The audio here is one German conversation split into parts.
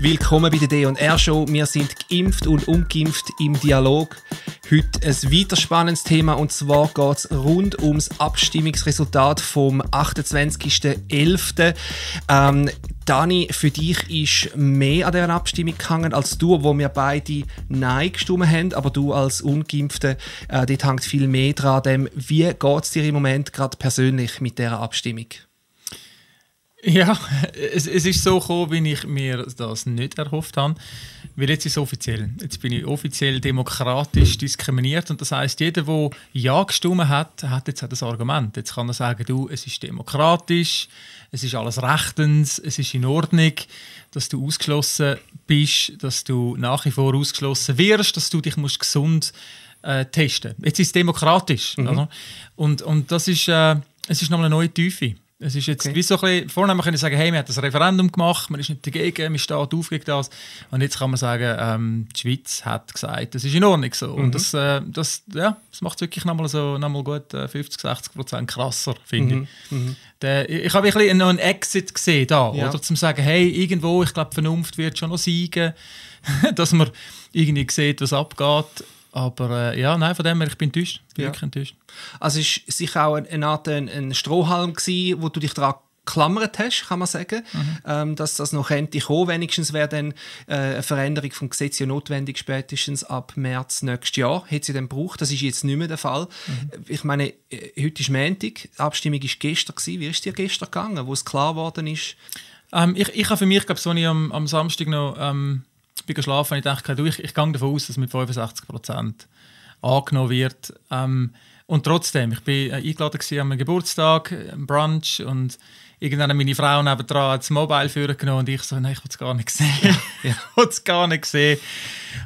Willkommen bei der D&R Show. Wir sind geimpft und ungeimpft im Dialog. Heute ein weiter spannendes Thema und zwar geht es rund ums Abstimmungsresultat vom 28.11. Ähm, Dani, für dich ist mehr an dieser Abstimmung gehangen als du, wo wir beide Nein gestimmt haben, aber du als Ungeimpfte, äh, dort hängt viel mehr dran. Wie geht es dir im Moment gerade persönlich mit dieser Abstimmung? Ja, es, es ist so gekommen, wie ich mir das nicht erhofft habe. Weil jetzt ist es offiziell. Jetzt bin ich offiziell demokratisch diskriminiert und das heißt, jeder, der ja gestimmt hat, hat jetzt auch das Argument. Jetzt kann er sagen, du, es ist demokratisch, es ist alles rechtens, es ist in Ordnung, dass du ausgeschlossen bist, dass du nach wie vor ausgeschlossen wirst, dass du dich musst gesund äh, testen. Jetzt ist es demokratisch, mhm. und und das ist äh, es ist noch eine neue Tiefe. Es ist jetzt okay. wie so ein bisschen, vorne haben wir sagen, hey, wir haben das Referendum gemacht, man ist nicht dagegen, man steht auf gegen das. Und jetzt kann man sagen, ähm, die Schweiz hat gesagt, das ist in Ordnung so. Mhm. Und das, äh, das, ja, das macht es wirklich nochmal so, nochmal gut äh, 50, 60 Prozent krasser, finde mhm. ich. Mhm. Der, ich habe noch einen Exit gesehen da, ja. oder? Zum sagen, hey, irgendwo, ich glaube, Vernunft wird schon noch siegen, dass man irgendwie sieht, was abgeht. Aber äh, ja, nein, von dem her, ich bin enttäuscht. Bin ja. wirklich enttäuscht. Also es war sicher auch eine Art ein, ein Strohhalm, gewesen, wo du dich daran geklammert hast, kann man sagen, mhm. ähm, dass das noch könnte kommen. Wenigstens wäre dann äh, eine Veränderung vom Gesetz ja notwendig, spätestens ab März nächstes Jahr. Hätte sie dann gebraucht. Das ist jetzt nicht mehr der Fall. Mhm. Ich meine, äh, heute ist Montag, die Abstimmung war gestern. Gewesen. Wie ist dir gestern gegangen, wo es klar geworden ist? Ähm, ich, ich habe für mich, glaube ich, am, am Samstag noch ähm, bin geschlafen und ich dachte, du, ich, ich gehe davon aus, dass mit 65 Prozent angenommen wird. Ähm, und trotzdem, ich bin äh, eingeladen an einem Geburtstag, einem Brunch und irgendwann meine Frau nebendran das Mobile führen genommen und ich so, nein, ich will es gar nicht sehen. Ja. ich will es gar nicht sehen.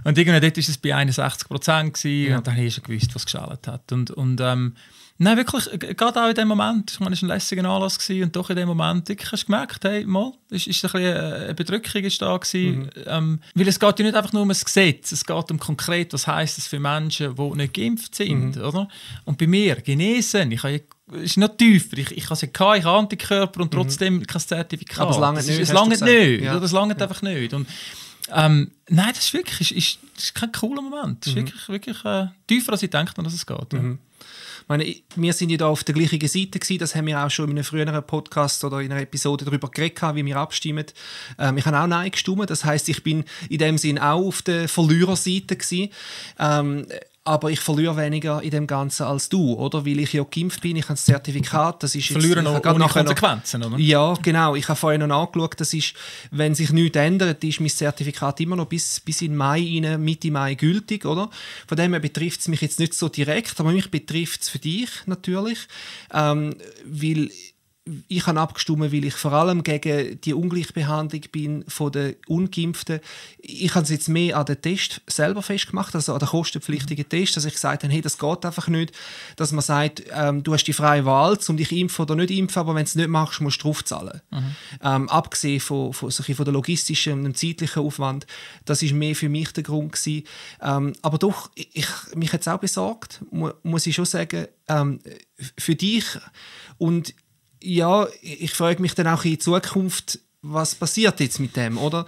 Und irgendwann dort war es bei 61 Prozent ja. und dann habe ich schon gewusst, was geschaltet hat. Und, und ähm, Nein, wirklich, gerade auch in dem Moment. Ich meine, es war ein lässiger Anlass gewesen, und doch in dem Moment, ich habe gemerkt, hey, mal, ist, ist ein bisschen eine Bedrückung ist da gewesen. Mhm. Ähm, weil es geht ja nicht einfach nur um das Gesetz, es geht um konkret, was heisst es für Menschen, die nicht geimpft sind, mhm. oder? Und bei mir, genesen, ich habe ist noch tiefer. Ich, ich habe es ja ich habe Antikörper und mhm. trotzdem mhm. kein Zertifikat. Aber es lange nicht. Es lange nicht. Ja. Das lange ja. einfach nicht. Und, ähm, nein, das ist wirklich ist, ist, ist kein cooler Moment. Das ist mhm. wirklich, wirklich äh, tiefer, als ich denke, dass es geht. Ja. Mhm meine, wir sind ja da auf der gleichen Seite gewesen, das haben wir auch schon in einem früheren Podcast oder in einer Episode darüber geredet, wie wir abstimmen. Ähm, ich habe auch Nein gestimmt, das heißt, ich bin in dem Sinn auch auf der Verliererseite gewesen. Ähm, aber ich verliere weniger in dem Ganzen als du, oder? Weil ich ja geimpft bin, ich habe das Zertifikat, das ist jetzt... Verlieren noch ohne Konsequenzen, oder? Ja, genau. Ich habe vorhin noch nachgeschaut, das ist, wenn sich nichts ändert, ist mein Zertifikat immer noch bis, bis in Mai, rein, Mitte Mai gültig, oder? Von dem her betrifft es mich jetzt nicht so direkt, aber mich betrifft es für dich natürlich, ähm, weil ich habe abgestimmt, weil ich vor allem gegen die Ungleichbehandlung bin von den Ungeimpften. Ich habe es jetzt mehr an den Test selber festgemacht, also an den kostenpflichtigen Test, dass ich gesagt habe, hey, das geht einfach nicht, dass man sagt, ähm, du hast die freie Wahl, um dich impfen oder nicht impfen, aber wenn du es nicht machst, musst du draufzahlen. Mhm. Ähm, abgesehen von, von, von der logistischen und dem zeitlichen Aufwand, das ist mehr für mich der Grund gewesen. Ähm, aber doch, ich, mich hat es auch besorgt, muss ich schon sagen, ähm, für dich und ja, ich frage mich dann auch in Zukunft, was passiert jetzt mit dem, oder?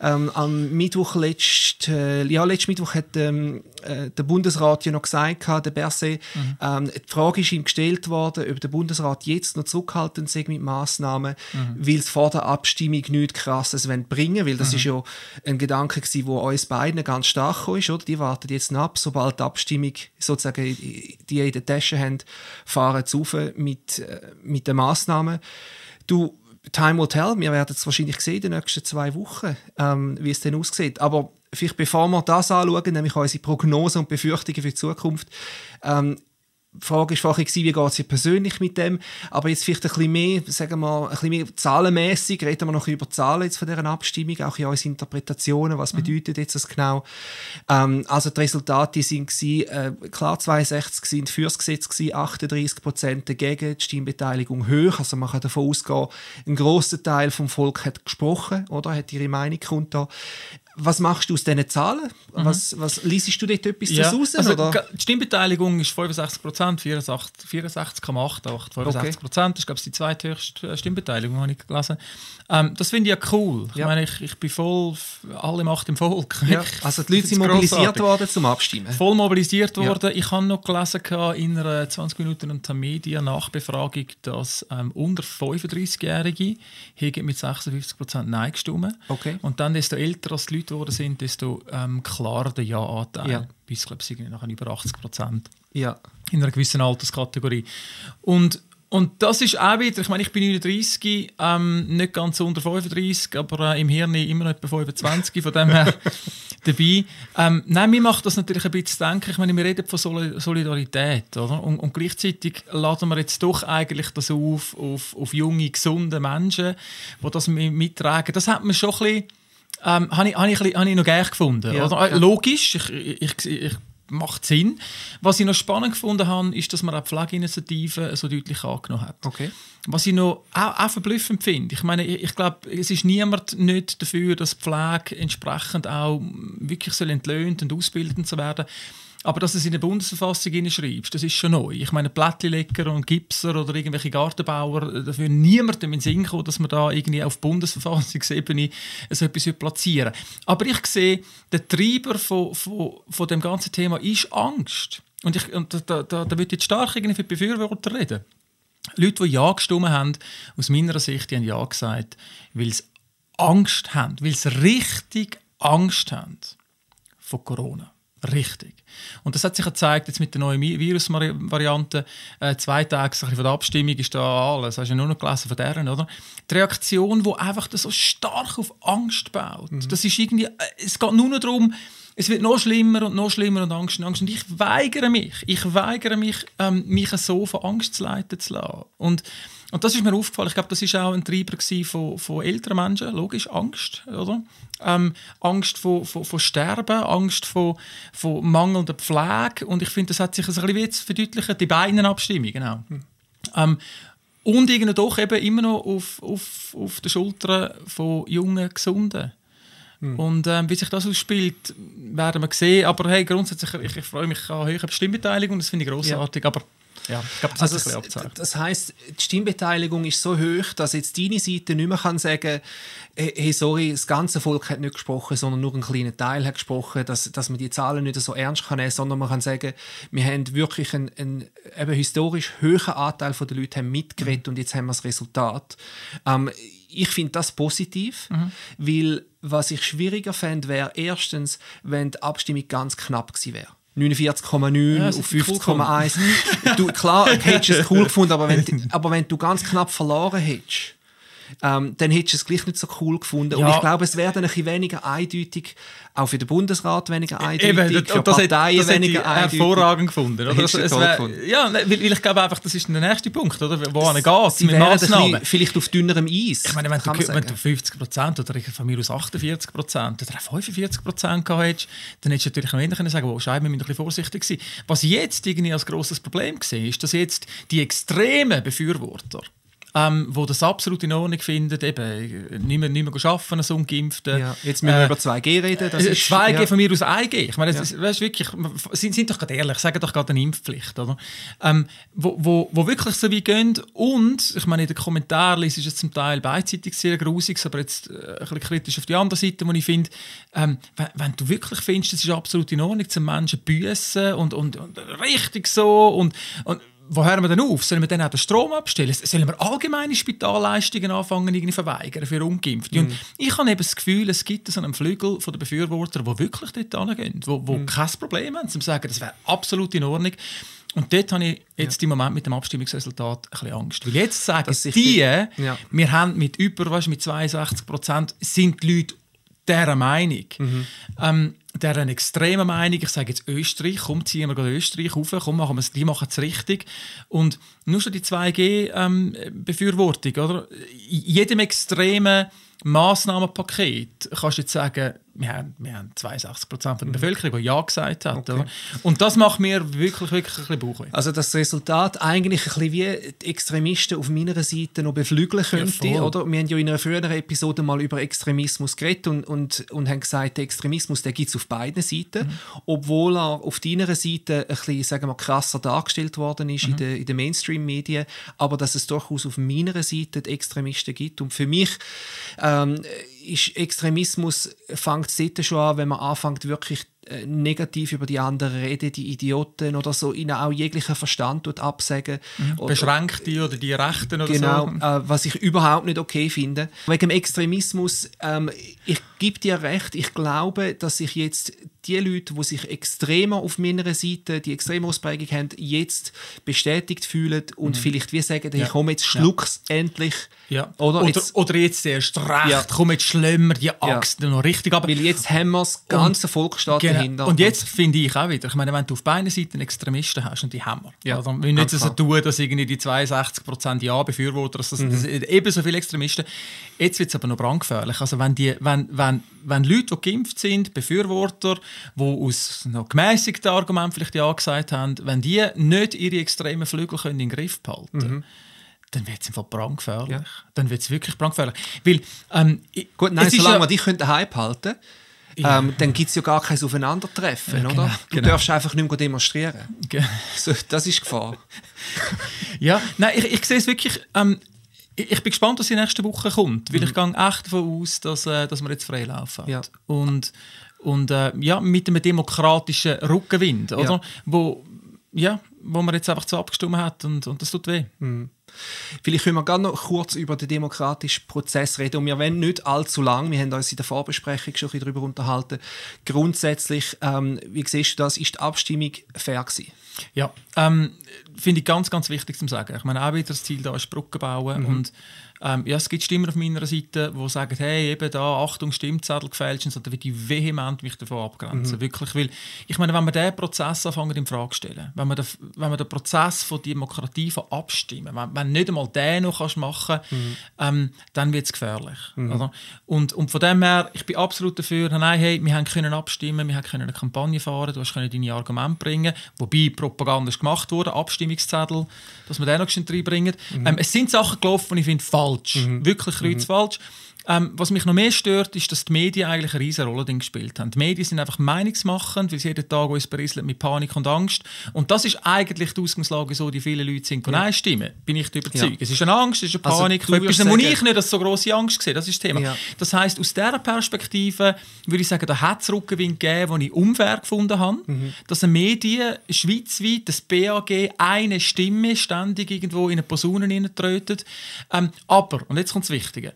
Ähm, am Mittwoch letzt, äh, ja, letzten Mittwoch hat ähm, äh, der Bundesrat ja noch gesagt, der Berset, mhm. ähm, die Frage ist ihm gestellt worden, ob der Bundesrat jetzt noch zurückhaltend sei mit Massnahmen, mhm. weil es vor der Abstimmung nichts Krasses bringen weil das mhm. ist ja ein Gedanke gewesen, wo uns beiden ganz stark ist, oder? Die warten jetzt ab, sobald die Abstimmung sozusagen die in der Tasche haben, fahren sie mit, äh, mit den Massnahmen. Du, Time will tell. Wir werden es wahrscheinlich sehen in den nächsten zwei Wochen, ähm, wie es denn aussieht. Aber vielleicht bevor wir das anschauen, nämlich unsere Prognosen und Befürchtungen für die Zukunft, ähm, Frage war vorhin, wie geht es dir persönlich mit dem, aber jetzt vielleicht ein bisschen mehr, sagen wir, ein bisschen mehr zahlenmässig, reden wir noch über Zahlen jetzt von dieser Abstimmung, auch in unseren Interpretationen, was mhm. bedeutet jetzt das genau. Ähm, also die Resultate sind gewesen, äh, klar 62 sind fürs Gesetz gewesen, 38 Prozent dagegen, die Stimmbeteiligung hoch, also man kann davon ausgehen, ein grosser Teil vom Volk hat gesprochen, oder, hat ihre Meinung kundgetan. Was machst du aus diesen Zahlen? Mhm. Was, was liest du dort etwas ja. raus? Also, Die Stimmbeteiligung ist 65 Prozent, 64,88, 65 okay. Prozent. Das ist, glaube ich, die zweithöchste Stimmbeteiligung, habe ich gelesen. Ähm, das finde ich ja cool. Ja. Ich meine, ich, ich bin voll alle Macht im Volk. Ja. Also die Leute sind mobilisiert worden zum Abstimmen? Voll mobilisiert worden. Ich habe noch gelesen in einer 20 Minuten und Media Nachbefragung, dass ähm, unter 35-Jährige mit 56 Prozent Nein gestimmt. Okay. Und dann, desto älter die Leute geworden sind, desto ähm, klarer der Ja-Anteil. Ja. Bis, glaube ich, nachher über 80 Prozent. Ja. In einer gewissen Alterskategorie. Und und das ist auch wieder, ich meine, ich bin 39, ähm, nicht ganz unter 35, aber äh, im Hirn immer noch etwa 25, von dem her dabei. Ähm, nein, mir macht das natürlich ein bisschen denken. Ich meine, wir reden von Solidarität, oder? Und, und gleichzeitig laden wir jetzt doch eigentlich das auf, auf, auf junge, gesunde Menschen, die das mittragen. Das hat man schon ein bisschen, ähm, habe ich, habe ich, habe ich noch gerne gefunden. Ja, oder? Ja. Logisch, ich, ich, ich macht Sinn. Was ich noch spannend gefunden habe, ist, dass man auch Pflegeinitiativen so deutlich angenommen hat. Okay. Was ich noch auch, auch verblüffend finde. Ich meine, ich, ich glaube, es ist niemand nicht dafür, dass Pflege entsprechend auch wirklich soll entlöhnt und ausbildend zu werden. Aber dass du es in der Bundesverfassung schreibst, das ist schon neu. Ich meine, Plättlecker und Gipser oder irgendwelche Gartenbauer, dafür niemandem in den Sinn kommen, dass man da irgendwie auf Bundesverfassungsebene so etwas platzieren Aber ich sehe, der Treiber von, von, von dem ganzen Thema ist Angst. Und, ich, und da, da, da wird jetzt stark irgendwie für die Befürworter reden. Leute, die Ja gestimmt haben, aus meiner Sicht, die haben Ja gesagt, weil sie Angst haben, weil sie richtig Angst haben vor Corona. Richtig. Und das hat sich gezeigt jetzt mit der neuen Virusvariante. Äh, zwei Tage von der Abstimmung ist da alles. Hast du ja nur noch gelesen von deren, oder? Die Reaktion, die einfach so stark auf Angst baut. Mhm. Das ist irgendwie, äh, es geht nur noch darum, es wird noch schlimmer und noch schlimmer und Angst und Angst. Und ich weigere mich, ich weigere mich, ähm, mich so von Angst zu leiten zu lassen. Und und das ist mir aufgefallen. Ich glaube, das ist auch ein Treiber von, von älteren Menschen. Logisch, Angst, oder? Ähm, Angst vor, vor, vor Sterben, Angst vor, vor mangelnder Pflege. Und ich finde, das hat sich ein bisschen jetzt verdeutlicht, die beiden Abstimmungen. Genau. Hm. Ähm, und irgendwie doch eben immer noch auf, auf, auf den Schultern von jungen, gesunden. Hm. Und ähm, wie sich das ausspielt, werden wir sehen. Aber hey, grundsätzlich, ich, ich freue mich an höhere Stimmbeteiligung, das finde ich großartig. Ja. Aber ja, ich glaube, das also es, Das heisst, die Stimmbeteiligung ist so hoch, dass jetzt deine Seite nicht mehr kann sagen hey, sorry, das ganze Volk hat nicht gesprochen, sondern nur ein kleiner Teil hat gesprochen, dass, dass man die Zahlen nicht so ernst kann nehmen, sondern man kann sagen, wir haben wirklich einen, einen eben historisch hohen Anteil der Leute haben mitgeredet mhm. und jetzt haben wir das Resultat. Ähm, ich finde das positiv, mhm. weil was ich schwieriger fände, wäre erstens, wenn die Abstimmung ganz knapp gewesen wäre. 49,9 ja, auf 50,1. Cool du, klar, hättest du es cool gefunden, aber wenn, aber wenn du ganz knapp verloren hättest, ähm, dann hättest du es gleich nicht so cool gefunden. Ja. Und ich glaube, es wäre dann ein bisschen weniger eindeutig, auch für den Bundesrat weniger eindeutig, Eben, für das Parteien das weniger eindeutig. hervorragend gefunden. Oder? Das, es wär, ja, weil, weil, ich glaube einfach, das ist der nächste Punkt, oder? wo es geht mit Massnahmen. Vielleicht auf dünnerem Eis. Ich meine, wenn, du, wenn du 50 Prozent oder von mir aus 48 Prozent oder 45 Prozent gehabt hättest, dann hättest du natürlich noch ähnlich sagen oh, scheiße, wir müssen ein bisschen vorsichtig sein. Was jetzt irgendwie als grosses Problem gesehen ist, dass jetzt die extremen Befürworter ähm, wo das absolut in Ordnung finden, eben nicht mehr, nicht mehr arbeiten als Ungeimpfte. Ja, jetzt müssen wir äh, über 2G reden. Das äh, ist, 2G ja. von mir aus 1G. Ich meine, ja. ist, weißt, wirklich, sind, sind doch gerade ehrlich, sagen doch gerade eine Impfpflicht. Oder? Ähm, wo, wo, wo wirklich so wie gehen und, ich meine, in den Kommentaren ist es zum Teil beidseitig sehr grusig, aber jetzt äh, ein bisschen kritisch auf die andere Seite, wo ich finde, ähm, wenn, wenn, du wirklich findest, das ist absolut in Ordnung, zum Menschen büßen und, und, und richtig so und, und wo hören wir denn auf? Sollen wir dann auch den Strom abstellen? Sollen wir allgemeine Spitalleistungen anfangen, irgendwie verweigern für Ungeimpfte? Mm. Und ich habe eben das Gefühl, es gibt so einen Flügel von den Befürwortern, die wirklich dort hingehen, die, die mm. kein Problem haben, zu sagen, das wäre absolut in Ordnung. Und dort habe ich jetzt ja. im Moment mit dem Abstimmungsresultat ein bisschen Angst. Weil jetzt sagen die, ja. wir haben mit über, weißt, mit 62 Prozent, sind die Leute dieser Meinung. Mhm. Ähm, deren extremen Meinung, ich sage jetzt Österreich, komm, ziehen wir Österreich rauf, komm, machen wir's, die machen es richtig. Und nur schon die 2G-Befürwortung, ähm, oder? In jedem extremen Massnahmenpaket kannst du jetzt sagen, wir haben, wir haben 62 Prozent der Bevölkerung, die Ja gesagt hat. Okay. Und das macht mir wirklich, wirklich ein bisschen Bauchweh. Also das Resultat eigentlich ein bisschen wie die Extremisten auf meiner Seite noch beflügeln könnte, ja, oder? Wir haben ja in einer früheren Episode mal über Extremismus geredet und, und, und haben gesagt, der Extremismus gibt es auf beiden Seiten, mhm. obwohl er auf deiner Seite ein bisschen, sagen wir, krasser dargestellt worden ist mhm. in den, in den Mainstream-Medien, aber dass es durchaus auf meiner Seite die Extremisten gibt. Und für mich ähm, ist Extremismus fängt es schon an, wenn man anfängt, wirklich äh, negativ über die anderen reden, die Idioten oder so, ihnen auch jeglichen Verstand absagen. Mhm. Beschränkt die oder die Rechten oder genau, so. Genau, äh, was ich überhaupt nicht okay finde. Wegen dem Extremismus, ähm, ich gebe dir recht, ich glaube, dass sich jetzt die Leute, die sich extremer auf meiner Seite, die extreme Ausprägung haben, jetzt bestätigt fühlen und mhm. vielleicht wie sagen, hey, ja. komm, jetzt schluck's ja. endlich. Ja. Oder, oder, jetzt, oder jetzt erst recht, ja. komm, jetzt schlimmer die Axt ja. noch richtig aber Weil jetzt haben wir das ganze Volksstaat genau. dahinter. Und jetzt finde ich auch wieder, ich meine, wenn du auf beiden Seiten Extremisten hast, und die haben wir, ja. also, wir nicht so tun, dass irgendwie die 62% Ja-Befürworter, dass das, mhm. das ebenso viele Extremisten, jetzt wird es aber noch brandgefährlich. Also wenn, die, wenn, wenn, wenn Leute, die geimpft sind, Befürworter, die aus noch gemäßigten Argumenten vielleicht Ja gesagt haben, wenn die nicht ihre extremen Flügel können in den Griff behalten mhm dann wird es einfach brandgefährlich. Ja. Dann wird es wirklich brandgefährlich. Weil, ähm, Gut, nein, solange ja, wir dich daheim halten ja. ähm, dann gibt es ja gar kein Aufeinandertreffen, ja, genau, oder? Du genau. darfst einfach nicht mehr demonstrieren. Ge so, das ist Gefahr. ja, nein, ich, ich sehe es wirklich... Ähm, ich bin gespannt, was in der nächsten Woche kommt, weil mhm. ich gehe echt davon aus, dass, äh, dass wir jetzt freilaufen. Ja. Und, und äh, ja, mit einem demokratischen Rückenwind, oder? Ja. Wo, ja, wo man jetzt einfach so abgestimmt hat und, und das tut weh. Mhm. Vielleicht können wir gerne noch kurz über den demokratischen Prozess reden. Und wir wollen nicht allzu lang, wir haben uns in der Vorbesprechung schon ein darüber unterhalten. Grundsätzlich, ähm, wie siehst du das, ist die Abstimmung fair gewesen? Ja, ähm, finde ich ganz, ganz wichtig zu sagen. Ich meine, auch wieder das Ziel da ist Brücken bauen mhm. und ähm, ja, es gibt Stimmen auf meiner Seite, die sagen, hey, eben da, Achtung, Stimmzettel gefälscht, und da würde ich vehement mich davon abgrenzen. Mhm. Wirklich, weil, ich meine, wenn wir diesen Prozess anfangen in Frage stellen, wenn wir, den, wenn wir den Prozess von Demokratie von abstimmen, wenn, wenn nicht einmal den noch kannst machen mhm. ähm, dann wird es gefährlich. Mhm. Oder? Und, und von dem her, ich bin absolut dafür, nein, hey, wir haben können abstimmen, wir haben können eine Kampagne fahren, du hast können deine Argumente bringen, wobei Propaganda ist gemacht wurde, Abstimmungszettel, dass wir den noch reinbringen. Mhm. Ähm, es sind Sachen gelaufen, die ich finde falsch, mhm. wirklich kreuzfalsch. Mhm. Ähm, was mich noch mehr stört, ist, dass die Medien eigentlich eine riesige Rolle gespielt haben. Die Medien sind einfach meinungsmachend, weil sie jeden Tag uns berieseln mit Panik und Angst. Und das ist eigentlich die Ausgangslage so, die viele Leute sind. Ja. Nein, stimmen, bin ich überzeugt. Ja. Es ist eine Angst, es ist eine also, Panik. Also, etwas, wo ich nicht als so grosse Angst sehe, das ist das Thema. Ja. Das heißt, aus dieser Perspektive würde ich sagen, da hat es Rückenwind gegeben, den ich unfair gefunden habe. Mhm. Dass eine Medien schweizweit, das BAG, eine Stimme ständig irgendwo in eine Posaune trötet. Ähm, aber, und jetzt kommt das Wichtige,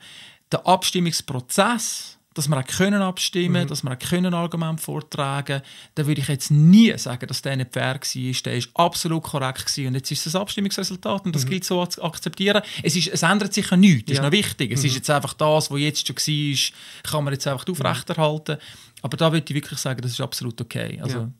der Abstimmungsprozess, dass wir auch können abstimmen, mhm. dass wir auch können Argumente vortragen, da würde ich jetzt nie sagen, dass der nicht fair war. Der ist absolut korrekt gewesen. und jetzt ist das Abstimmungsresultat und das mhm. gilt so zu akzeptieren. Es, ist, es ändert sich ja nichts, das ja. ist noch wichtig. Es mhm. ist jetzt einfach das, was jetzt schon war, kann man jetzt einfach aufrechterhalten. Aber da würde ich wirklich sagen, das ist absolut okay. Also, ja.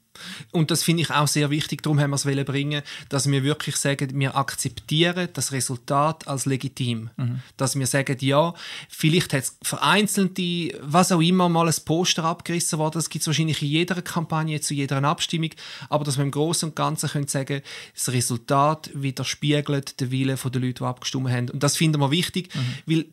Und das finde ich auch sehr wichtig, darum haben wir es bringen, dass wir wirklich sagen, wir akzeptieren das Resultat als legitim. Mhm. Dass wir sagen, ja, vielleicht hat es vereinzelte, was auch immer, mal ein Poster abgerissen worden, das gibt es wahrscheinlich in jeder Kampagne, zu jeder Abstimmung, aber dass wir im Großen und Ganzen können sagen, das Resultat widerspiegelt den Willen der Leute, die abgestimmt haben. Und das finden wir wichtig, mhm. weil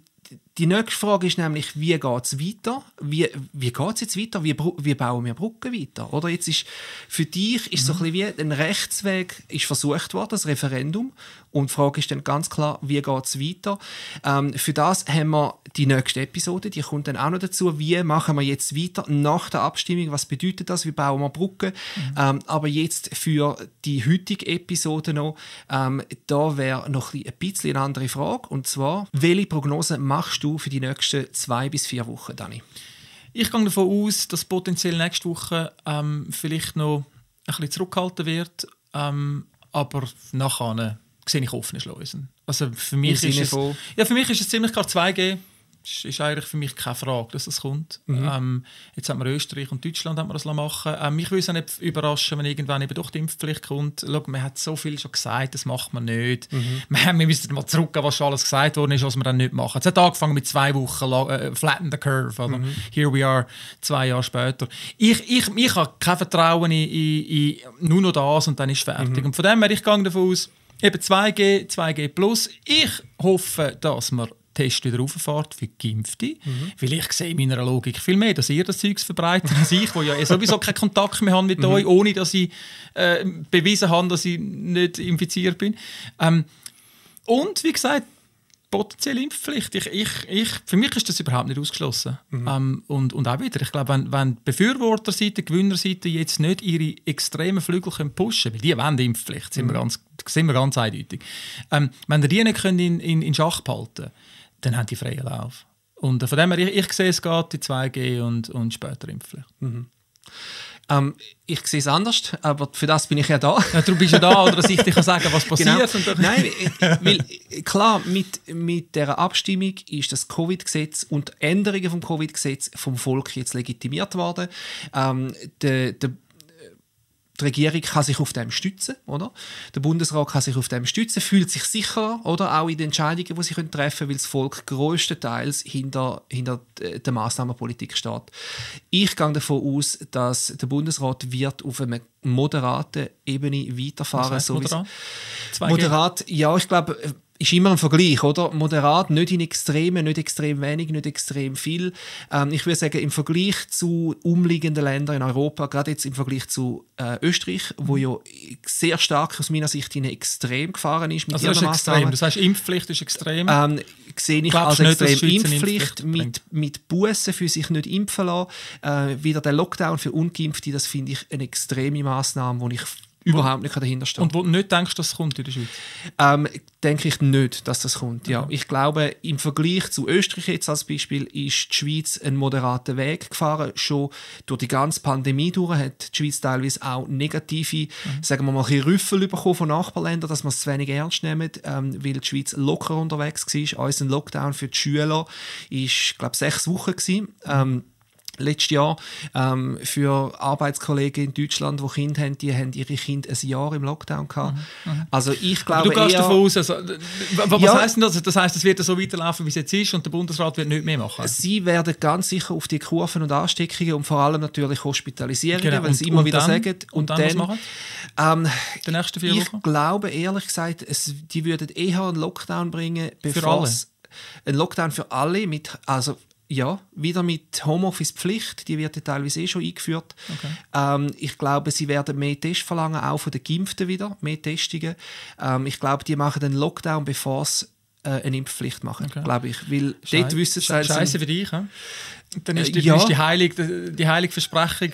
die nächste Frage ist nämlich, wie geht es weiter? Wie, wie geht es jetzt weiter? Wie, wie bauen wir Brücken weiter? Oder jetzt ist für dich ist mhm. so ein bisschen wie ein Rechtsweg ist versucht worden, das Referendum. Und die Frage ist dann ganz klar, wie geht es weiter? Ähm, für das haben wir die nächste Episode, die kommt dann auch noch dazu. Wie machen wir jetzt weiter nach der Abstimmung? Was bedeutet das? Wie bauen wir Brücken? Mhm. Ähm, aber jetzt für die heutige Episode noch, ähm, da wäre noch ein bisschen eine andere Frage. Und zwar, welche Prognose machst du du für die nächsten zwei bis vier Wochen, Dani? Ich gehe davon aus, dass potenziell nächste Woche ähm, vielleicht noch ein bisschen zurückgehalten wird, ähm, aber nachher sehe ich offene Schleusen. Also für mich, ist es, ja, für mich ist es ziemlich klar 2G. Das ist eigentlich für mich keine Frage, dass es kommt. Mhm. Ähm, jetzt haben wir Österreich und Deutschland haben wir das machen ähm, Mich würde es auch nicht überraschen, wenn irgendwann eben doch die Impfpflicht kommt. Schau, man hat so viel schon gesagt, das macht man nicht. Mhm. Wir, wir müssen mal zurückgehen, was schon alles gesagt worden ist, was wir dann nicht machen. Es hat angefangen mit zwei Wochen äh, flatten the curve. Oder? Mhm. Here we are, zwei Jahre später. Ich, ich, ich habe kein Vertrauen in, in, in nur noch das und dann ist fertig. Mhm. Und von dem her, ich gehe davon aus, eben 2G, 2G+. Ich hoffe, dass wir Test wieder rauffahrt für Geimpfte. Mhm. Weil ich sehe in meiner Logik viel mehr, dass ihr das Zeug verbreitet als ich, wo ja sowieso keinen Kontakt mehr habe mit mhm. euch, ohne dass ich äh, bewiesen habe, dass ich nicht infiziert bin. Ähm, und wie gesagt, potenzielle Impfpflicht. Ich, ich, ich, für mich ist das überhaupt nicht ausgeschlossen. Mhm. Ähm, und, und auch wieder, ich glaube, wenn, wenn die Befürworterseite, die Gewinnerseite jetzt nicht ihre extremen Flügel können pushen können, weil die wollen die Impfpflicht, sind, mhm. wir, ganz, sind wir ganz eindeutig. Ähm, wenn die nicht können in, in, in Schach behalten dann haben die freien Lauf. Und äh, von dem her, ich, ich sehe, es geht die 2G und, und später Impfpflicht. Mhm. Ähm, ich sehe es anders, aber für das bin ich ja da. Ja, du bist ja da, oder dass ich dir kann sagen was genau. passiert. Genau. Nein, weil, klar, mit, mit dieser Abstimmung ist das Covid-Gesetz und Änderungen vom Covid-Gesetz vom Volk jetzt legitimiert worden. Ähm, der, der die Regierung kann sich auf dem stützen, oder? Der Bundesrat kann sich auf dem stützen, fühlt sich sicher, oder? Auch in den Entscheidungen, die sie treffen können, weil das Volk größtenteils hinter, hinter der Maßnahmenpolitik steht. Ich gehe davon aus, dass der Bundesrat wird auf einer moderaten Ebene weiterfahren. Was heißt moderat? Moderat, ja, ich glaube, ist immer ein Vergleich, oder? Moderat, nicht in Extremen, nicht extrem wenig, nicht extrem viel. Ähm, ich würde sagen, im Vergleich zu umliegenden Ländern in Europa, gerade jetzt im Vergleich zu äh, Österreich, wo ja sehr stark aus meiner Sicht in extrem gefahren ist mit also das ist extrem. Das heißt, Impfpflicht ist extrem. Ähm, sehe ich als extrem nicht, Impfpflicht, Impfpflicht mit, mit Bussen für sich nicht impfen lassen. Äh, wieder der Lockdown für Ungeimpfte, das finde ich eine extreme Maßnahme, wo ich überhaupt nicht dahinter stehen. Und wo du nicht denkst, dass es kommt in der Schweiz? Ähm, denke ich nicht, dass das kommt. Ja. Ich glaube, im Vergleich zu Österreich jetzt als Beispiel ist die Schweiz einen moderaten Weg gefahren. Schon durch die ganze Pandemie durch hat die Schweiz teilweise auch negative, mhm. sagen wir mal, Rüffel bekommen von Nachbarländern, dass man es zu wenig ernst nehmen, ähm, weil die Schweiz locker unterwegs war. Unser Lockdown für die Schüler war, glaube ich, sechs Wochen. Gewesen. Ähm, letztes Jahr ähm, für Arbeitskollegen in Deutschland, die Kinder haben, die haben ihre Kinder ein Jahr im Lockdown gehabt. Mhm. mhm. Also ich glaube Aber du gehst eher, davon aus, also, was ja, heißt denn das? Das heißt, es wird so weiterlaufen, wie es jetzt ist und der Bundesrat wird nichts mehr machen? Sie werden ganz sicher auf die Kurven und Ansteckungen und vor allem natürlich Hospitalisierungen, genau. weil sie immer wieder dann, sagen. Und, und dann, dann, was machen? Ähm, die nächsten vier ich Wochen? Ich glaube ehrlich gesagt, es, die würden eher einen Lockdown bringen, bevor für alle? Ein Lockdown für alle, mit, also ja, wieder mit Homeoffice-Pflicht, die wird ja teilweise eh schon eingeführt. Okay. Ähm, ich glaube, sie werden mehr Tests verlangen, auch von den Geimpften wieder, mehr Testungen. Ähm, ich glaube, die machen den Lockdown, bevor sie äh, eine Impfpflicht machen, okay. glaube ich. Weil Schei dort wissen sie... Scheiße für dich, ja? Dann ist, die, ja. ist die, heilige, die heilige Versprechung.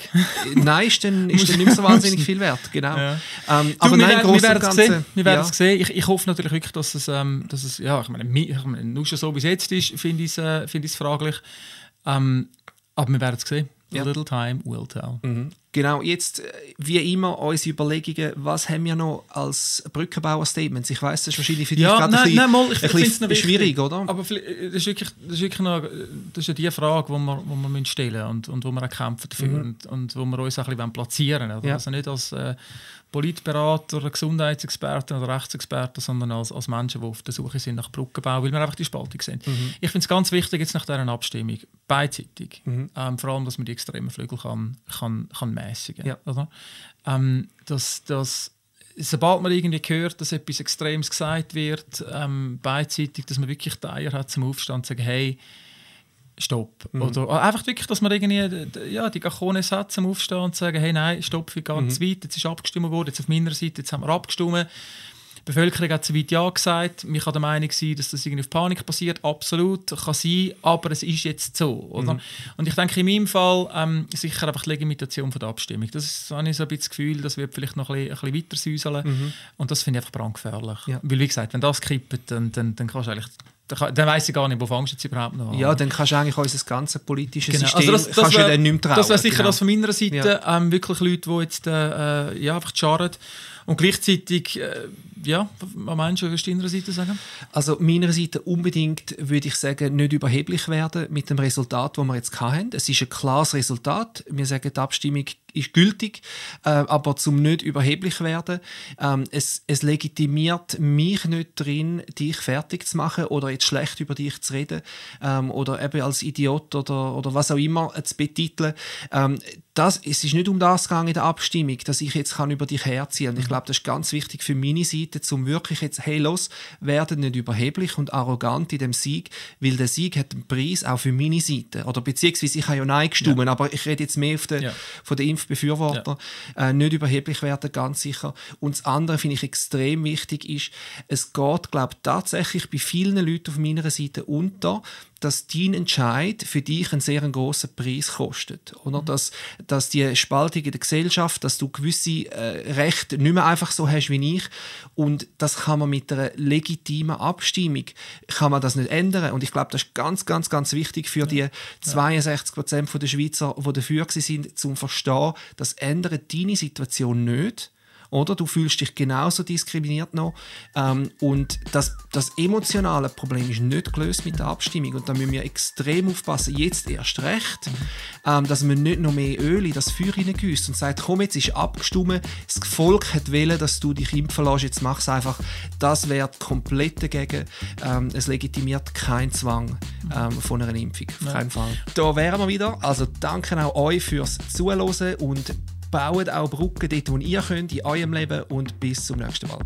nein, ist dann, ist dann nicht mehr so wahnsinnig viel wert. Genau. Ja. Ähm, aber du, nein, wir, wir werden es sehen. Wir ja. sehen. Ich, ich hoffe natürlich wirklich, dass es, ähm, dass es ja, ich meine, ich meine, nur schon so wie es jetzt ist, finde ich es äh, find fraglich. Ähm, aber wir werden es sehen. A little time will tell. Mhm. Genau, jetzt äh, wie immer unsere Überlegungen, was haben wir noch als Brückenbauer-Statements? Ich weiß, das ist wahrscheinlich für dich ja, gerade nein, ein, nein, mal, ich, ein bisschen schwierig, oder? Aber das ist wirklich, das ist wirklich noch, das ist ja die Frage, die wir, die wir stellen und, und wo wir auch kämpfen dafür mhm. und, und wo wir uns auch ein bisschen platzieren wollen. Ja. Also nicht als äh, Politberater, Gesundheitsexperten oder Rechtsexperten, sondern als, als Menschen, die auf der Suche sind nach Brückenbau, weil wir einfach die Spaltung sind. Mhm. Ich finde es ganz wichtig, jetzt nach dieser Abstimmung, beidseitig, mhm. ähm, vor allem, dass man die extremen Flügel kann, kann, kann mäßigen ja. oder? Ähm, dass, dass, sobald man irgendwie hört, dass etwas Extremes gesagt wird, ähm, beidseitig, dass man wirklich die Eier hat zum Aufstand zu sagen, hey, Stopp. Mhm. Oder einfach wirklich, dass man irgendwie ja, die Gachone hat zum Aufstehen und sagen, hey, nein, stopp, wir gehen mhm. zu weit, jetzt ist abgestimmt worden, jetzt auf meiner Seite, jetzt haben wir abgestimmt. Die Bevölkerung hat zu weit Ja gesagt. Ich kann der Meinung sein, dass das irgendwie auf Panik passiert. Absolut, kann sein, aber es ist jetzt so. Oder? Mhm. Und ich denke, in meinem Fall ähm, sicher einfach die Legitimation von der Abstimmung. Das ist, habe ich so ein bisschen das Gefühl, das wird vielleicht noch ein bisschen, ein bisschen weiter säuseln. Mhm. Und das finde ich einfach brandgefährlich. Ja. Weil, wie gesagt, wenn das kippt, dann, dann, dann kannst du eigentlich dann, dann weiss ich gar nicht, wo fängst du jetzt überhaupt noch an. Ja, dann kannst du eigentlich unser ganzes politisches genau. System also das, das wär, nicht mehr trauen. Das wäre sicher genau. das von meiner Seite, ja. ähm, wirklich Leute, die jetzt äh, ja, einfach scharren Und gleichzeitig, äh, ja, was meinst du, was deiner Seite sagen? Also meiner Seite unbedingt, würde ich sagen, nicht überheblich werden mit dem Resultat, das wir jetzt hatten. Es ist ein klares Resultat. Wir sagen, die Abstimmung ist gültig, äh, aber zum nicht überheblich werden. Ähm, es, es legitimiert mich nicht drin, dich fertig zu machen oder jetzt schlecht über dich zu reden ähm, oder eben als Idiot oder, oder was auch immer zu betiteln. Ähm, das, es ist nicht um das gegangen in der Abstimmung, dass ich jetzt kann über dich herziehen kann. Ich glaube, das ist ganz wichtig für meine Seite, um wirklich jetzt, hey, los, werden nicht überheblich und arrogant in dem Sieg, weil der Sieg hat einen Preis auch für meine Seite. Oder beziehungsweise ich habe ja Nein gestimmt, ja. aber ich rede jetzt mehr auf den, ja. von den Impfbefürwortern. Ja. Äh, nicht überheblich werden, ganz sicher. Und das andere, finde ich extrem wichtig, ist, es geht, glaube ich, tatsächlich bei vielen Leuten auf meiner Seite unter, dass dein Entscheid für dich einen sehr großen Preis kostet. Oder? Mhm. Dass, dass die Spaltung in der Gesellschaft, dass du gewisse äh, Rechte nicht mehr einfach so hast wie ich. Und das kann man mit einer legitimen Abstimmung kann man das nicht ändern. Und ich glaube, das ist ganz, ganz, ganz wichtig für die 62 Prozent der Schweizer, die dafür sind, zum Verstehen, das ändert deine Situation nicht oder? Du fühlst dich genauso diskriminiert noch. Ähm, und das, das emotionale Problem ist nicht gelöst mit der Abstimmung. Und da müssen wir extrem aufpassen, jetzt erst recht, ähm, dass man nicht noch mehr Öl in das Feuer hineingüsst und sagt, komm, jetzt ist abgestimmt, das Volk hat wollen, dass du dich impfen lässt, jetzt mach es einfach. Das wäre komplett dagegen. Ähm, es legitimiert keinen Zwang ähm, von einer Impfung. Auf keinen Fall. Da wären wir wieder. Also danke auch euch fürs Zuhören und baut auch Brücken dort, wo ihr könnt, in eurem Leben und bis zum nächsten Mal.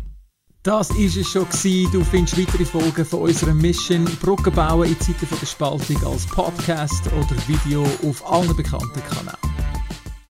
Das war es schon. Gewesen. Du findest weitere Folgen von unserer Mission Brücken bauen in Zeiten der Spaltung als Podcast oder Video auf allen bekannten Kanälen.